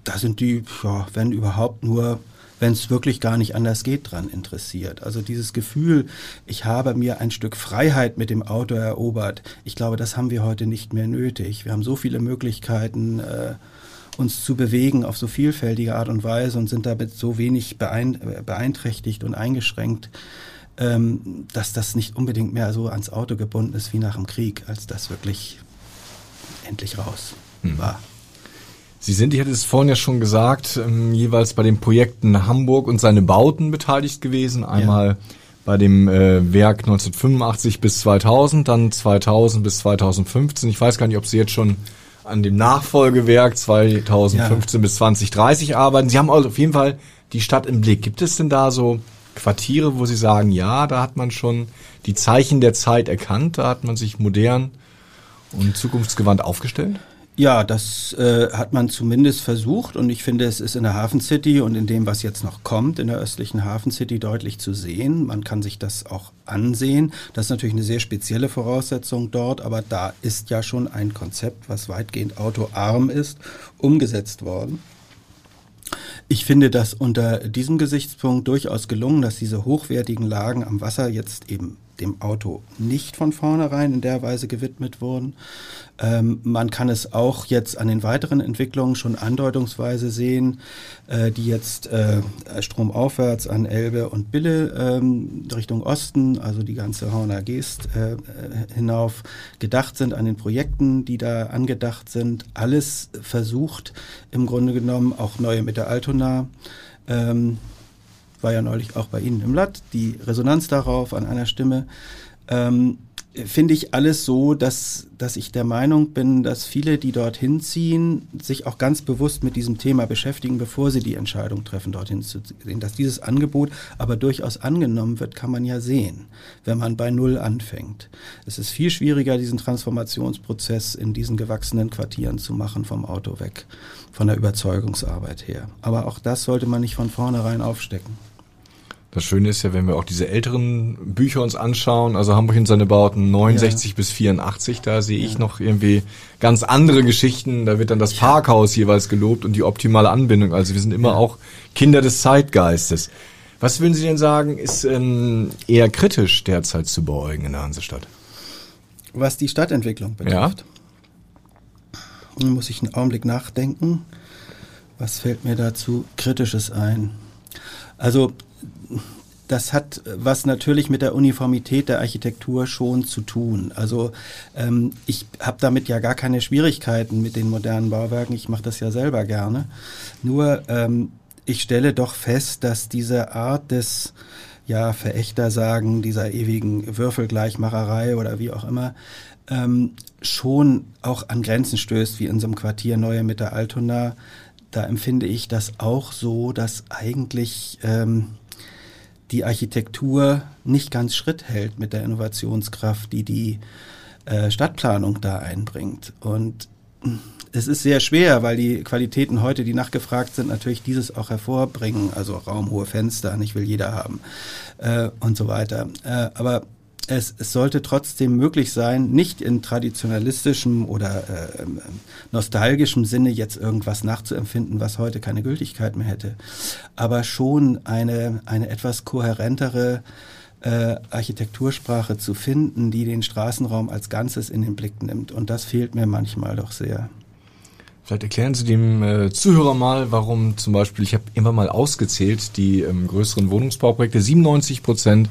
da sind die, ja, wenn überhaupt nur wenn es wirklich gar nicht anders geht, dran interessiert. Also dieses Gefühl, ich habe mir ein Stück Freiheit mit dem Auto erobert, ich glaube, das haben wir heute nicht mehr nötig. Wir haben so viele Möglichkeiten, äh, uns zu bewegen auf so vielfältige Art und Weise und sind damit so wenig beeinträchtigt und eingeschränkt, ähm, dass das nicht unbedingt mehr so ans Auto gebunden ist wie nach dem Krieg, als das wirklich endlich raus hm. war. Sie sind, ich hatte es vorhin ja schon gesagt, ähm, jeweils bei den Projekten Hamburg und seine Bauten beteiligt gewesen. Einmal ja. bei dem äh, Werk 1985 bis 2000, dann 2000 bis 2015. Ich weiß gar nicht, ob Sie jetzt schon an dem Nachfolgewerk 2015 ja. bis 2030 arbeiten. Sie haben also auf jeden Fall die Stadt im Blick. Gibt es denn da so Quartiere, wo Sie sagen, ja, da hat man schon die Zeichen der Zeit erkannt, da hat man sich modern und zukunftsgewandt aufgestellt? Ja, das äh, hat man zumindest versucht und ich finde, es ist in der Hafen City und in dem, was jetzt noch kommt, in der östlichen Hafen City deutlich zu sehen. Man kann sich das auch ansehen. Das ist natürlich eine sehr spezielle Voraussetzung dort, aber da ist ja schon ein Konzept, was weitgehend autoarm ist, umgesetzt worden. Ich finde das unter diesem Gesichtspunkt durchaus gelungen, dass diese hochwertigen Lagen am Wasser jetzt eben dem Auto nicht von vornherein in der Weise gewidmet wurden. Ähm, man kann es auch jetzt an den weiteren Entwicklungen schon andeutungsweise sehen, äh, die jetzt äh, stromaufwärts an Elbe und Bille ähm, Richtung Osten, also die ganze Horner Geest äh, hinauf gedacht sind an den Projekten, die da angedacht sind. Alles versucht im Grunde genommen auch neue mit der Altona. Ähm, war ja neulich auch bei Ihnen im Blatt, die Resonanz darauf an einer Stimme, ähm, finde ich alles so, dass, dass ich der Meinung bin, dass viele, die dorthin ziehen, sich auch ganz bewusst mit diesem Thema beschäftigen, bevor sie die Entscheidung treffen, dorthin zu gehen. Dass dieses Angebot aber durchaus angenommen wird, kann man ja sehen, wenn man bei Null anfängt. Es ist viel schwieriger, diesen Transformationsprozess in diesen gewachsenen Quartieren zu machen, vom Auto weg, von der Überzeugungsarbeit her. Aber auch das sollte man nicht von vornherein aufstecken. Das Schöne ist ja, wenn wir auch diese älteren Bücher uns anschauen, also Hamburg in seine Bauten 69 ja. bis 84, da sehe ich noch irgendwie ganz andere Geschichten. Da wird dann das Parkhaus jeweils gelobt und die optimale Anbindung. Also wir sind immer ja. auch Kinder des Zeitgeistes. Was würden Sie denn sagen, ist ähm, eher kritisch derzeit zu beäugen in der Hansestadt? Was die Stadtentwicklung betrifft, ja. Muss ich einen Augenblick nachdenken. Was fällt mir dazu Kritisches ein? Also das hat was natürlich mit der Uniformität der Architektur schon zu tun. Also ähm, ich habe damit ja gar keine Schwierigkeiten mit den modernen Bauwerken. Ich mache das ja selber gerne. Nur ähm, ich stelle doch fest, dass diese Art des ja, Verächter sagen, dieser ewigen Würfelgleichmacherei oder wie auch immer, ähm, schon auch an Grenzen stößt, wie in so einem Quartier Neue Mitte Altona. Da empfinde ich das auch so, dass eigentlich ähm, die Architektur nicht ganz Schritt hält mit der Innovationskraft, die die äh, Stadtplanung da einbringt. Und es ist sehr schwer, weil die Qualitäten heute, die nachgefragt sind, natürlich dieses auch hervorbringen. Also raumhohe Fenster, nicht will jeder haben äh, und so weiter. Äh, aber es, es sollte trotzdem möglich sein, nicht in traditionalistischem oder äh, nostalgischem Sinne jetzt irgendwas nachzuempfinden, was heute keine Gültigkeit mehr hätte, aber schon eine, eine etwas kohärentere äh, Architektursprache zu finden, die den Straßenraum als Ganzes in den Blick nimmt. Und das fehlt mir manchmal doch sehr. Vielleicht erklären Sie dem äh, Zuhörer mal, warum zum Beispiel, ich habe immer mal ausgezählt, die ähm, größeren Wohnungsbauprojekte, 97 Prozent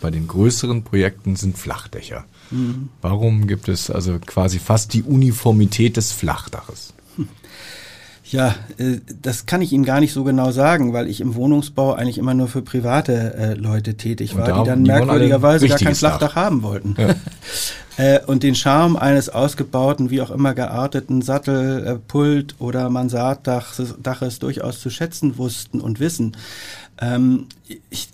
bei den größeren Projekten sind Flachdächer. Mhm. Warum gibt es also quasi fast die Uniformität des Flachdaches? Ja, äh, das kann ich Ihnen gar nicht so genau sagen, weil ich im Wohnungsbau eigentlich immer nur für private äh, Leute tätig war, da, die dann die merkwürdigerweise gar kein Flachdach Dach. haben wollten. Ja. äh, und den Charme eines ausgebauten, wie auch immer gearteten Sattelpult oder Mansarddaches durchaus zu schätzen wussten und wissen. Ähm, ich,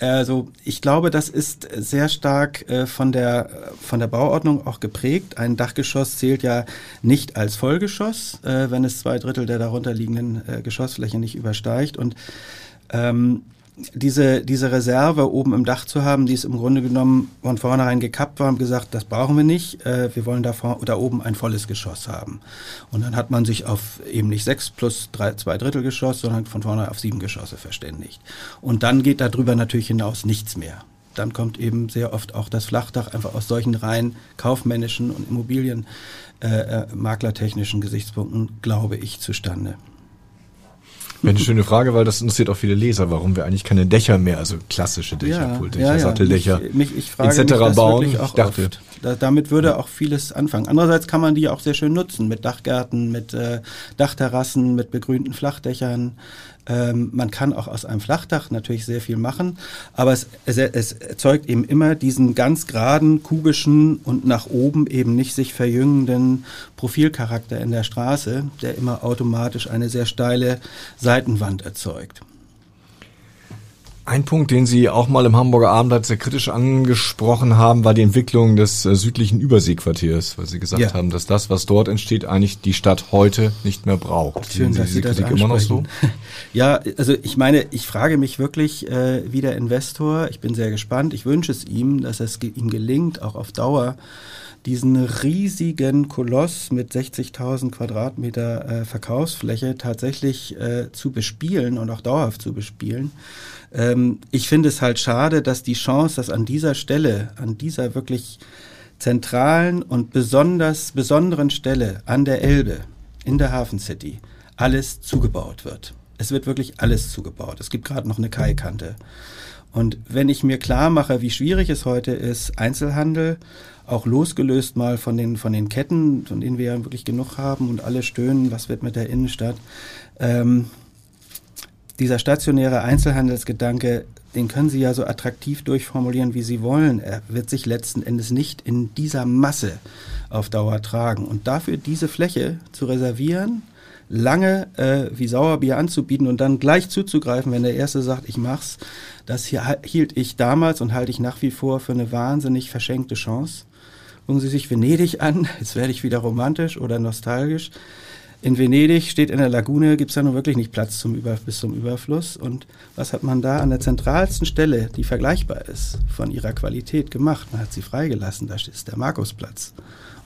also ich glaube, das ist sehr stark äh, von, der, von der Bauordnung auch geprägt. Ein Dachgeschoss zählt ja nicht als Vollgeschoss, äh, wenn es zwei Drittel der darunterliegenden äh, Geschossfläche nicht übersteigt. Und ähm, diese, diese Reserve oben im Dach zu haben, die ist im Grunde genommen von vornherein gekappt war und gesagt, das brauchen wir nicht, äh, wir wollen da, vor, da oben ein volles Geschoss haben. Und dann hat man sich auf eben nicht sechs plus drei, zwei Drittel Geschoss, sondern von vornherein auf sieben Geschosse verständigt. Und dann geht darüber natürlich hinaus nichts mehr. Dann kommt eben sehr oft auch das Flachdach einfach aus solchen rein kaufmännischen und Immobilienmaklertechnischen äh, Gesichtspunkten, glaube ich, zustande. Wäre eine schöne Frage, weil das interessiert auch viele Leser, warum wir eigentlich keine Dächer mehr, also klassische Dächer, ja, ja, ja. Satteldächer mich, mich, ich frage etc. Mich bauen. ich dachte, oft. Da, damit würde auch vieles anfangen. Andererseits kann man die auch sehr schön nutzen mit Dachgärten, mit äh, Dachterrassen, mit begrünten Flachdächern. Ähm, man kann auch aus einem Flachdach natürlich sehr viel machen, aber es, es, es erzeugt eben immer diesen ganz geraden, kubischen und nach oben eben nicht sich verjüngenden Profilcharakter in der Straße, der immer automatisch eine sehr steile Seitenwand erzeugt. Ein Punkt, den Sie auch mal im Hamburger Abendblatt sehr kritisch angesprochen haben, war die Entwicklung des äh, südlichen Überseequartiers, weil Sie gesagt ja. haben, dass das, was dort entsteht, eigentlich die Stadt heute nicht mehr braucht. Schön, Sie dass Sie das immer noch so? Ja, also ich meine, ich frage mich wirklich, äh, wie der Investor, ich bin sehr gespannt, ich wünsche es ihm, dass es ihm gelingt, auch auf Dauer diesen riesigen Koloss mit 60.000 Quadratmeter äh, Verkaufsfläche tatsächlich äh, zu bespielen und auch dauerhaft zu bespielen. Ähm, ich finde es halt schade, dass die Chance, dass an dieser Stelle, an dieser wirklich zentralen und besonders besonderen Stelle an der Elbe in der Hafen City alles zugebaut wird. Es wird wirklich alles zugebaut. Es gibt gerade noch eine Kaikante. Und wenn ich mir klar mache, wie schwierig es heute ist, Einzelhandel, auch losgelöst mal von den, von den Ketten, von denen wir ja wirklich genug haben und alle stöhnen, was wird mit der Innenstadt, ähm, dieser stationäre Einzelhandelsgedanke, den können Sie ja so attraktiv durchformulieren, wie Sie wollen. Er wird sich letzten Endes nicht in dieser Masse auf Dauer tragen. Und dafür diese Fläche zu reservieren, lange äh, wie Sauerbier anzubieten und dann gleich zuzugreifen, wenn der Erste sagt, ich mach's, das hier hielt ich damals und halte ich nach wie vor für eine wahnsinnig verschenkte Chance. Gucken Sie sich Venedig an, jetzt werde ich wieder romantisch oder nostalgisch. In Venedig steht in der Lagune, gibt es ja nun wirklich nicht Platz zum Über, bis zum Überfluss. Und was hat man da an der zentralsten Stelle, die vergleichbar ist, von ihrer Qualität gemacht? Man hat sie freigelassen, da ist der Markusplatz.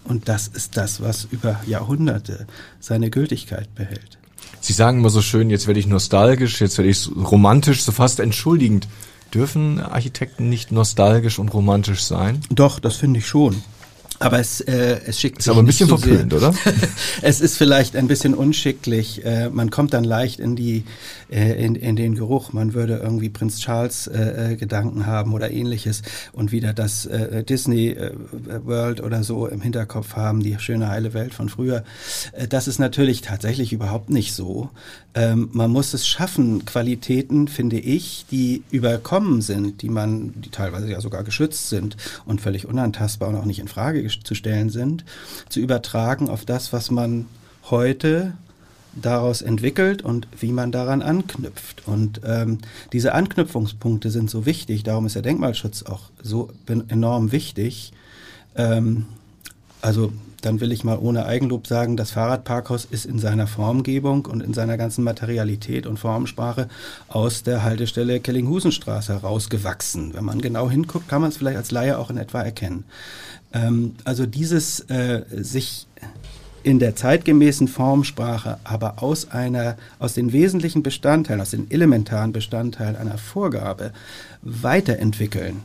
Und das ist das, was über Jahrhunderte seine Gültigkeit behält. Sie sagen immer so schön, jetzt werde ich nostalgisch, jetzt werde ich romantisch, so fast entschuldigend. Dürfen Architekten nicht nostalgisch und romantisch sein? Doch, das finde ich schon. Aber es, äh, es schickt ist sich aber ein bisschen verpönt, oder? es ist vielleicht ein bisschen unschicklich. Äh, man kommt dann leicht in die äh, in, in den Geruch. Man würde irgendwie Prinz Charles äh, äh, Gedanken haben oder ähnliches und wieder das äh, Disney äh, World oder so im Hinterkopf haben, die schöne heile Welt von früher. Äh, das ist natürlich tatsächlich überhaupt nicht so. Ähm, man muss es schaffen, Qualitäten, finde ich, die überkommen sind, die man, die teilweise ja sogar geschützt sind und völlig unantastbar und auch nicht in Frage zu stellen sind, zu übertragen auf das, was man heute daraus entwickelt und wie man daran anknüpft. Und ähm, diese Anknüpfungspunkte sind so wichtig, darum ist der Denkmalschutz auch so enorm wichtig. Ähm, also dann will ich mal ohne Eigenlob sagen, das Fahrradparkhaus ist in seiner Formgebung und in seiner ganzen Materialität und Formensprache aus der Haltestelle Kellinghusenstraße herausgewachsen. Wenn man genau hinguckt, kann man es vielleicht als Laie auch in etwa erkennen. Ähm, also dieses äh, sich in der zeitgemäßen Formsprache, aber aus einer, aus den wesentlichen Bestandteilen, aus den elementaren Bestandteilen einer Vorgabe weiterentwickeln.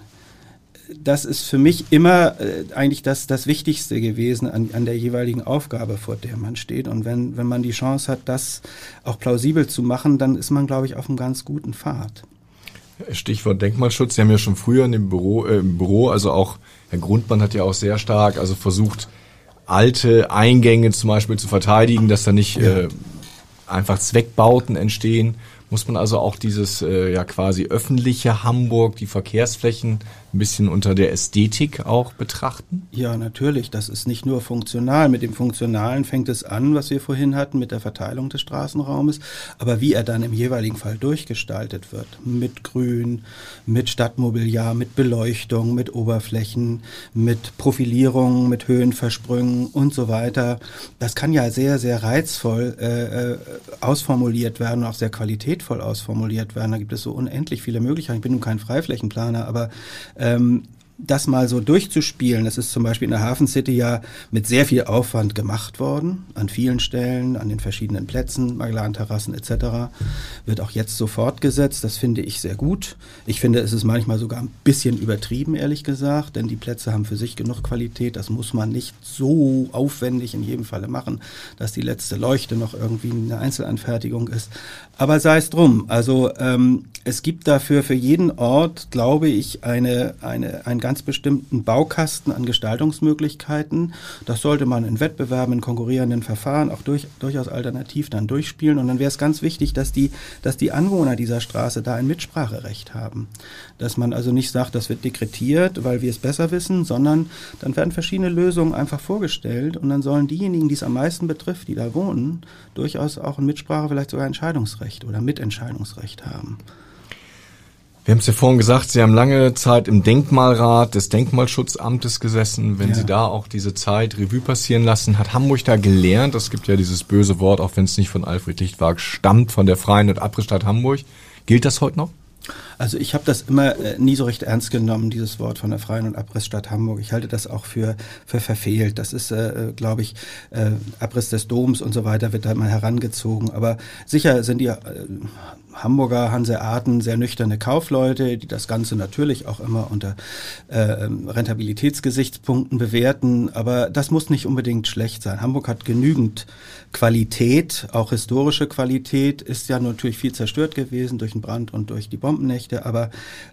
Das ist für mich immer äh, eigentlich das, das Wichtigste gewesen an, an der jeweiligen Aufgabe, vor der man steht. Und wenn, wenn man die Chance hat, das auch plausibel zu machen, dann ist man, glaube ich, auf einem ganz guten Pfad. Stichwort Denkmalschutz. Sie haben ja schon früher in dem Büro, äh, im Büro, also auch Herr Grundmann hat ja auch sehr stark, also versucht, alte Eingänge zum Beispiel zu verteidigen, dass da nicht äh, einfach Zweckbauten entstehen muss man also auch dieses äh, ja quasi öffentliche Hamburg, die Verkehrsflächen ein bisschen unter der Ästhetik auch betrachten? Ja, natürlich. Das ist nicht nur funktional. Mit dem Funktionalen fängt es an, was wir vorhin hatten, mit der Verteilung des Straßenraumes, aber wie er dann im jeweiligen Fall durchgestaltet wird. Mit Grün, mit Stadtmobiliar, mit Beleuchtung, mit Oberflächen, mit Profilierung, mit Höhenversprüngen und so weiter. Das kann ja sehr, sehr reizvoll äh, äh ausformuliert werden, auch sehr qualitätvoll ausformuliert werden. Da gibt es so unendlich viele Möglichkeiten. Ich bin nun kein Freiflächenplaner, aber ähm, das mal so durchzuspielen, das ist zum Beispiel in der Hafen City ja mit sehr viel Aufwand gemacht worden, an vielen Stellen, an den verschiedenen Plätzen, Magellan-Terrassen etc., wird auch jetzt so fortgesetzt. Das finde ich sehr gut. Ich finde, es ist manchmal sogar ein bisschen übertrieben, ehrlich gesagt, denn die Plätze haben für sich genug Qualität. Das muss man nicht so aufwendig in jedem Falle machen, dass die letzte Leuchte noch irgendwie eine Einzelanfertigung ist. Aber sei es drum. Also ähm, es gibt dafür für jeden Ort, glaube ich, eine, eine, einen ganz bestimmten Baukasten an Gestaltungsmöglichkeiten. Das sollte man in Wettbewerben, in konkurrierenden Verfahren auch durch, durchaus alternativ dann durchspielen. Und dann wäre es ganz wichtig, dass die, dass die Anwohner dieser Straße da ein Mitspracherecht haben. Dass man also nicht sagt, das wird dekretiert, weil wir es besser wissen, sondern dann werden verschiedene Lösungen einfach vorgestellt und dann sollen diejenigen, die es am meisten betrifft, die da wohnen, durchaus auch ein Mitsprache, vielleicht sogar Entscheidungsrecht oder Mitentscheidungsrecht haben. Wir haben es ja vorhin gesagt, Sie haben lange Zeit im Denkmalrat des Denkmalschutzamtes gesessen. Wenn ja. Sie da auch diese Zeit Revue passieren lassen, hat Hamburg da gelernt? Es gibt ja dieses böse Wort, auch wenn es nicht von Alfred Lichtwag stammt, von der Freien und Abrissstadt Hamburg. Gilt das heute noch? Also ich habe das immer äh, nie so recht ernst genommen, dieses Wort von der Freien und Abrissstadt Hamburg. Ich halte das auch für, für verfehlt. Das ist, äh, äh glaube ich, äh, Abriss des Doms und so weiter wird da mal herangezogen. Aber sicher sind die äh, Hamburger Hanseaten sehr nüchterne Kaufleute, die das Ganze natürlich auch immer unter äh, Rentabilitätsgesichtspunkten bewerten. Aber das muss nicht unbedingt schlecht sein. Hamburg hat genügend Qualität, auch historische Qualität, ist ja natürlich viel zerstört gewesen durch den Brand und durch die Bombennächte, aber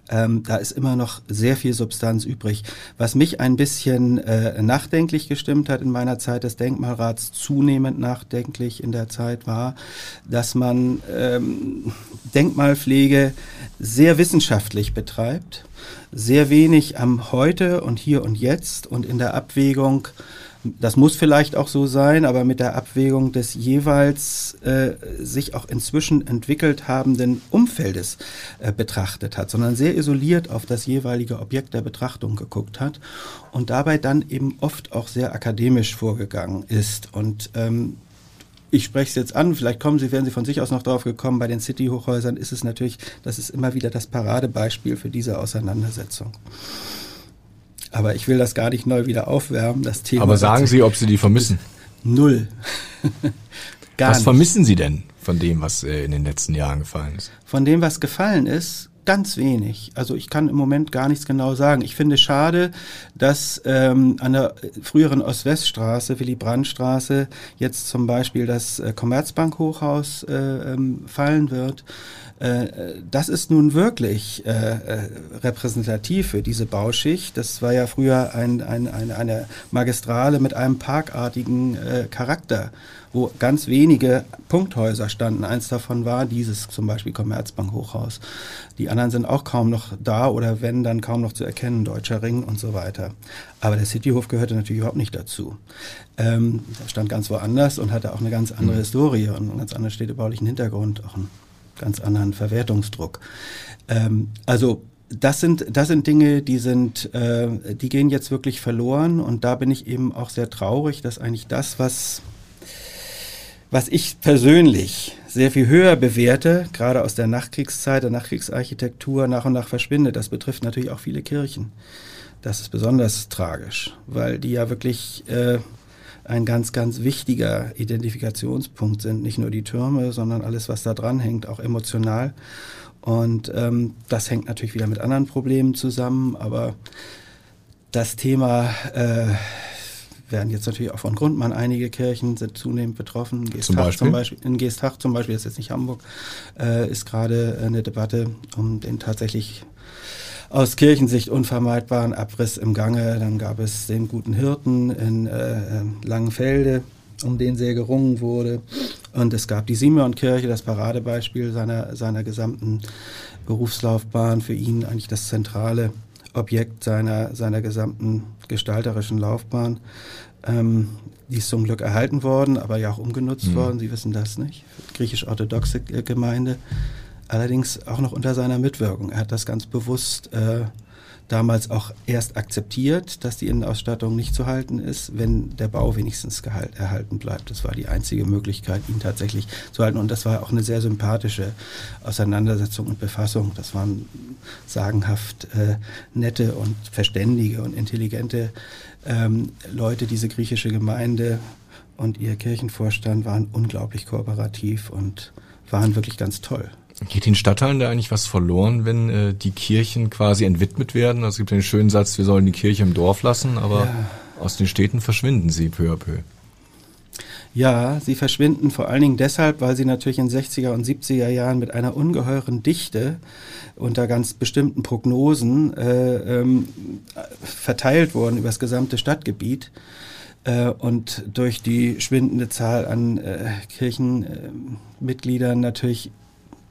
ähm, da ist immer noch sehr viel Substanz übrig. Was mich ein bisschen äh, nachdenklich gestimmt hat in meiner Zeit des Denkmalrats, zunehmend nachdenklich in der Zeit war, dass man ähm, Denkmalpflege sehr wissenschaftlich betreibt, sehr wenig am Heute und Hier und Jetzt und in der Abwägung das muss vielleicht auch so sein, aber mit der Abwägung des jeweils äh, sich auch inzwischen entwickelt habenden Umfeldes äh, betrachtet hat, sondern sehr isoliert auf das jeweilige Objekt der Betrachtung geguckt hat und dabei dann eben oft auch sehr akademisch vorgegangen ist. Und ähm, ich spreche es jetzt an, vielleicht kommen Sie, werden Sie von sich aus noch drauf gekommen, bei den City-Hochhäusern ist es natürlich, das ist immer wieder das Paradebeispiel für diese Auseinandersetzung. Aber ich will das gar nicht neu wieder aufwärmen, das Thema. Aber sagen Sie, ob Sie die vermissen? Null. gar was nicht. vermissen Sie denn von dem, was äh, in den letzten Jahren gefallen ist? Von dem, was gefallen ist, ganz wenig. Also ich kann im Moment gar nichts genau sagen. Ich finde schade, dass ähm, an der früheren Ost-West-Straße, Willy-Brandt-Straße, jetzt zum Beispiel das äh, Commerzbank-Hochhaus äh, ähm, fallen wird. Äh, das ist nun wirklich äh, äh, repräsentativ für diese Bauschicht. Das war ja früher ein, ein, eine, eine Magistrale mit einem parkartigen äh, Charakter wo ganz wenige Punkthäuser standen. Eins davon war dieses zum Beispiel Commerzbank Hochhaus. Die anderen sind auch kaum noch da oder wenn, dann kaum noch zu erkennen, Deutscher Ring und so weiter. Aber der Cityhof gehörte natürlich überhaupt nicht dazu. Ähm, stand ganz woanders und hatte auch eine ganz andere mhm. Historie und einen ganz anderen städtebaulichen Hintergrund, auch einen ganz anderen Verwertungsdruck. Ähm, also das sind, das sind Dinge, die sind, äh, die gehen jetzt wirklich verloren und da bin ich eben auch sehr traurig, dass eigentlich das, was was ich persönlich sehr viel höher bewerte, gerade aus der Nachkriegszeit, der Nachkriegsarchitektur nach und nach verschwindet. Das betrifft natürlich auch viele Kirchen. Das ist besonders tragisch, weil die ja wirklich äh, ein ganz, ganz wichtiger Identifikationspunkt sind. Nicht nur die Türme, sondern alles, was da dran hängt, auch emotional. Und ähm, das hängt natürlich wieder mit anderen Problemen zusammen, aber das Thema äh, werden jetzt natürlich auch von Grundmann einige Kirchen sind zunehmend betroffen. Geestach zum Beispiel? Zum Beispiel in Geestach zum Beispiel, das ist jetzt nicht Hamburg, äh, ist gerade eine Debatte um den tatsächlich aus Kirchensicht unvermeidbaren Abriss im Gange. Dann gab es den guten Hirten in äh, Langenfelde, um den sehr gerungen wurde. Und es gab die Simeonkirche, das Paradebeispiel seiner, seiner gesamten Berufslaufbahn, für ihn eigentlich das zentrale Objekt seiner, seiner gesamten gestalterischen Laufbahn. Ähm, die ist zum Glück erhalten worden, aber ja auch umgenutzt mhm. worden. Sie wissen das nicht. Griechisch-orthodoxe Gemeinde allerdings auch noch unter seiner Mitwirkung. Er hat das ganz bewusst äh, damals auch erst akzeptiert, dass die Innenausstattung nicht zu halten ist, wenn der Bau wenigstens gehalt, erhalten bleibt. Das war die einzige Möglichkeit, ihn tatsächlich zu halten. Und das war auch eine sehr sympathische Auseinandersetzung und Befassung. Das waren sagenhaft äh, nette und verständige und intelligente ähm, Leute, diese griechische Gemeinde und ihr Kirchenvorstand waren unglaublich kooperativ und waren wirklich ganz toll. Geht den Stadtteilen da eigentlich was verloren, wenn äh, die Kirchen quasi entwidmet werden? Also es gibt den schönen Satz, wir sollen die Kirche im Dorf lassen, aber ja. aus den Städten verschwinden sie peu à peu. Ja, sie verschwinden vor allen Dingen deshalb, weil sie natürlich in 60er und 70er Jahren mit einer ungeheuren Dichte unter ganz bestimmten Prognosen äh, ähm, verteilt wurden über das gesamte Stadtgebiet äh, und durch die schwindende Zahl an äh, Kirchenmitgliedern natürlich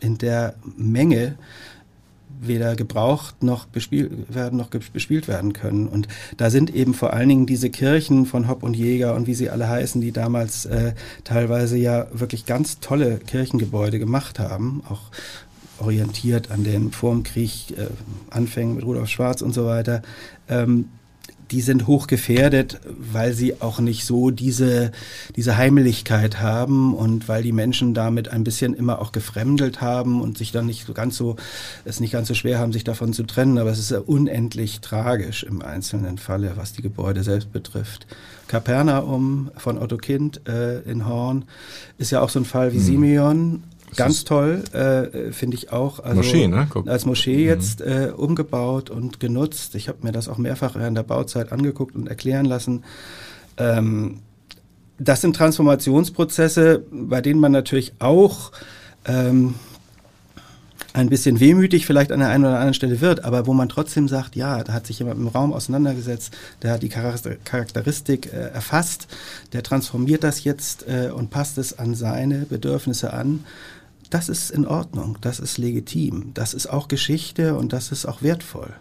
in der Menge weder gebraucht noch bespielt werden noch bespielt werden können. Und da sind eben vor allen Dingen diese Kirchen von Hopp und Jäger und wie sie alle heißen, die damals äh, teilweise ja wirklich ganz tolle Kirchengebäude gemacht haben, auch orientiert an den vorm Krieg äh, Anfängen mit Rudolf Schwarz und so weiter. Ähm, die sind hoch gefährdet, weil sie auch nicht so diese, diese Heimeligkeit haben und weil die Menschen damit ein bisschen immer auch gefremdelt haben und sich dann nicht so ganz so, es nicht ganz so schwer haben, sich davon zu trennen. Aber es ist ja unendlich tragisch im einzelnen Falle, was die Gebäude selbst betrifft. Kapernaum von Otto Kind äh, in Horn ist ja auch so ein Fall wie mhm. Simeon. Ganz toll, äh, finde ich auch. Also Moschee, ne? Guck. Als Moschee mhm. jetzt äh, umgebaut und genutzt. Ich habe mir das auch mehrfach während der Bauzeit angeguckt und erklären lassen. Ähm, das sind Transformationsprozesse, bei denen man natürlich auch ähm, ein bisschen wehmütig vielleicht an der einen oder anderen Stelle wird, aber wo man trotzdem sagt, ja, da hat sich jemand im Raum auseinandergesetzt, der hat die Charakteristik äh, erfasst, der transformiert das jetzt äh, und passt es an seine Bedürfnisse an das ist in Ordnung, das ist legitim, das ist auch Geschichte und das ist auch wertvoll.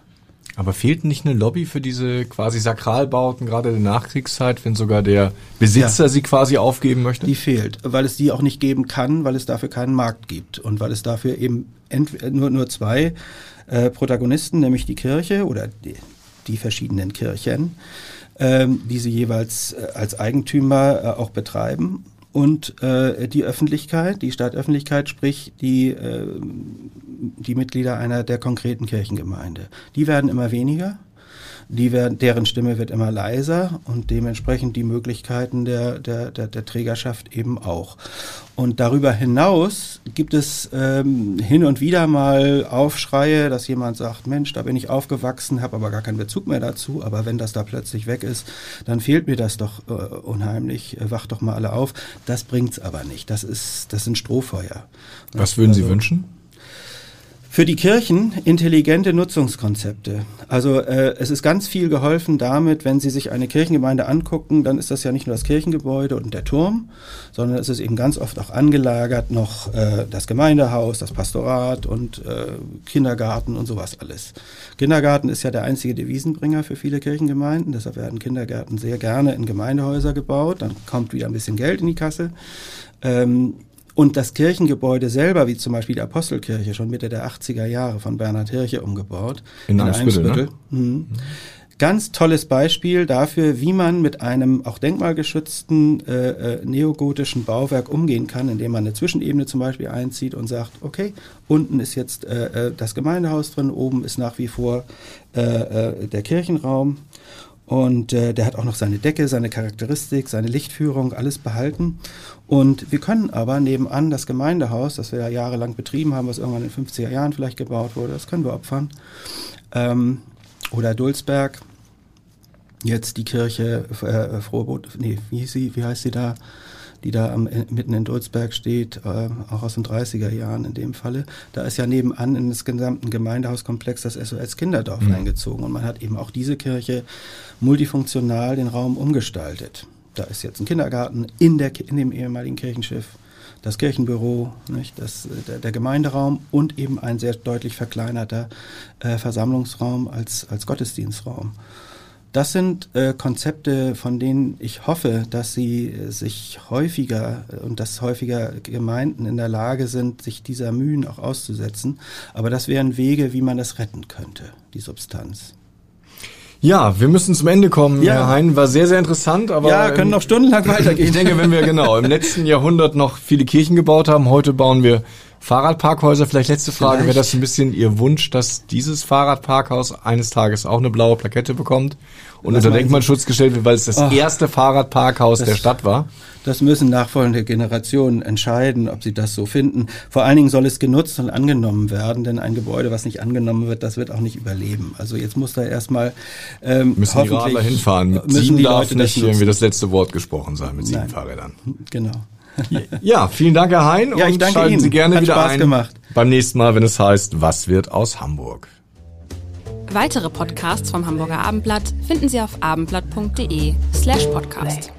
Aber fehlt nicht eine Lobby für diese quasi Sakralbauten, gerade in der Nachkriegszeit, wenn sogar der Besitzer ja, sie quasi aufgeben möchte? Die fehlt, weil es die auch nicht geben kann, weil es dafür keinen Markt gibt und weil es dafür eben nur, nur zwei äh, Protagonisten, nämlich die Kirche oder die, die verschiedenen Kirchen, ähm, die sie jeweils äh, als Eigentümer äh, auch betreiben und äh, die Öffentlichkeit, die Stadtöffentlichkeit, sprich die, äh, die Mitglieder einer der konkreten Kirchengemeinde. Die werden immer weniger die werden, deren Stimme wird immer leiser und dementsprechend die Möglichkeiten der, der, der, der Trägerschaft eben auch. Und darüber hinaus gibt es ähm, hin und wieder mal Aufschreie, dass jemand sagt, Mensch, da bin ich aufgewachsen, habe aber gar keinen Bezug mehr dazu, aber wenn das da plötzlich weg ist, dann fehlt mir das doch äh, unheimlich, äh, wacht doch mal alle auf. Das bringt's aber nicht, das, ist, das sind Strohfeuer. Was würden Sie also, wünschen? Für die Kirchen intelligente Nutzungskonzepte. Also äh, es ist ganz viel geholfen damit, wenn Sie sich eine Kirchengemeinde angucken, dann ist das ja nicht nur das Kirchengebäude und der Turm, sondern es ist eben ganz oft auch angelagert noch äh, das Gemeindehaus, das Pastorat und äh, Kindergarten und sowas alles. Kindergarten ist ja der einzige Devisenbringer für viele Kirchengemeinden, deshalb werden Kindergärten sehr gerne in Gemeindehäuser gebaut, dann kommt wieder ein bisschen Geld in die Kasse. Ähm, und das Kirchengebäude selber, wie zum Beispiel die Apostelkirche, schon Mitte der 80er Jahre von Bernhard Hirche umgebaut. In, in Eimsbüttel. Ne? Mhm. Ganz tolles Beispiel dafür, wie man mit einem auch denkmalgeschützten äh, äh, neogotischen Bauwerk umgehen kann, indem man eine Zwischenebene zum Beispiel einzieht und sagt, okay, unten ist jetzt äh, äh das Gemeindehaus drin, oben ist nach wie vor äh, äh, der Kirchenraum. Und äh, der hat auch noch seine Decke, seine Charakteristik, seine Lichtführung, alles behalten. Und wir können aber nebenan das Gemeindehaus, das wir ja jahrelang betrieben haben, was irgendwann in den 50er Jahren vielleicht gebaut wurde, das können wir opfern. Ähm, oder Dulsberg, jetzt die Kirche äh, Frohbot, nee, wie, sie, wie heißt sie da? die da am, mitten in Dulzberg steht, äh, auch aus den 30er Jahren in dem Falle. Da ist ja nebenan in das gesamten Gemeindehauskomplex das SOS Kinderdorf mhm. eingezogen und man hat eben auch diese Kirche multifunktional den Raum umgestaltet. Da ist jetzt ein Kindergarten in, der, in dem ehemaligen Kirchenschiff, das Kirchenbüro, nicht, das, der, der Gemeinderaum und eben ein sehr deutlich verkleinerter äh, Versammlungsraum als, als Gottesdienstraum. Das sind äh, Konzepte, von denen ich hoffe, dass sie sich häufiger und dass häufiger Gemeinden in der Lage sind, sich dieser Mühen auch auszusetzen. Aber das wären Wege, wie man das retten könnte, die Substanz. Ja, wir müssen zum Ende kommen, ja. Herr Hein. War sehr, sehr interessant, aber. Ja, können noch stundenlang weitergehen. Ich denke, wenn wir genau im letzten Jahrhundert noch viele Kirchen gebaut haben, heute bauen wir Fahrradparkhäuser. Vielleicht letzte Frage, wäre das ein bisschen Ihr Wunsch, dass dieses Fahrradparkhaus eines Tages auch eine blaue Plakette bekommt und unter Denkmalschutz gestellt wird, weil es das oh, erste Fahrradparkhaus das, der Stadt war? Das müssen nachfolgende Generationen entscheiden, ob sie das so finden. Vor allen Dingen soll es genutzt und angenommen werden, denn ein Gebäude, was nicht angenommen wird, das wird auch nicht überleben. Also jetzt muss da erstmal ähm, müssen die Radler hinfahren. Mit sieben darf nicht irgendwie das letzte Wort gesprochen sein mit sieben Nein. Fahrrädern. Genau. Ja, vielen Dank, Herr Hein. Ja, ich danke schalten Ihnen. Sie gerne Hat wieder Spaß ein gemacht. beim nächsten Mal, wenn es heißt, was wird aus Hamburg? Weitere Podcasts vom Hamburger Abendblatt finden Sie auf abendblatt.de slash podcast.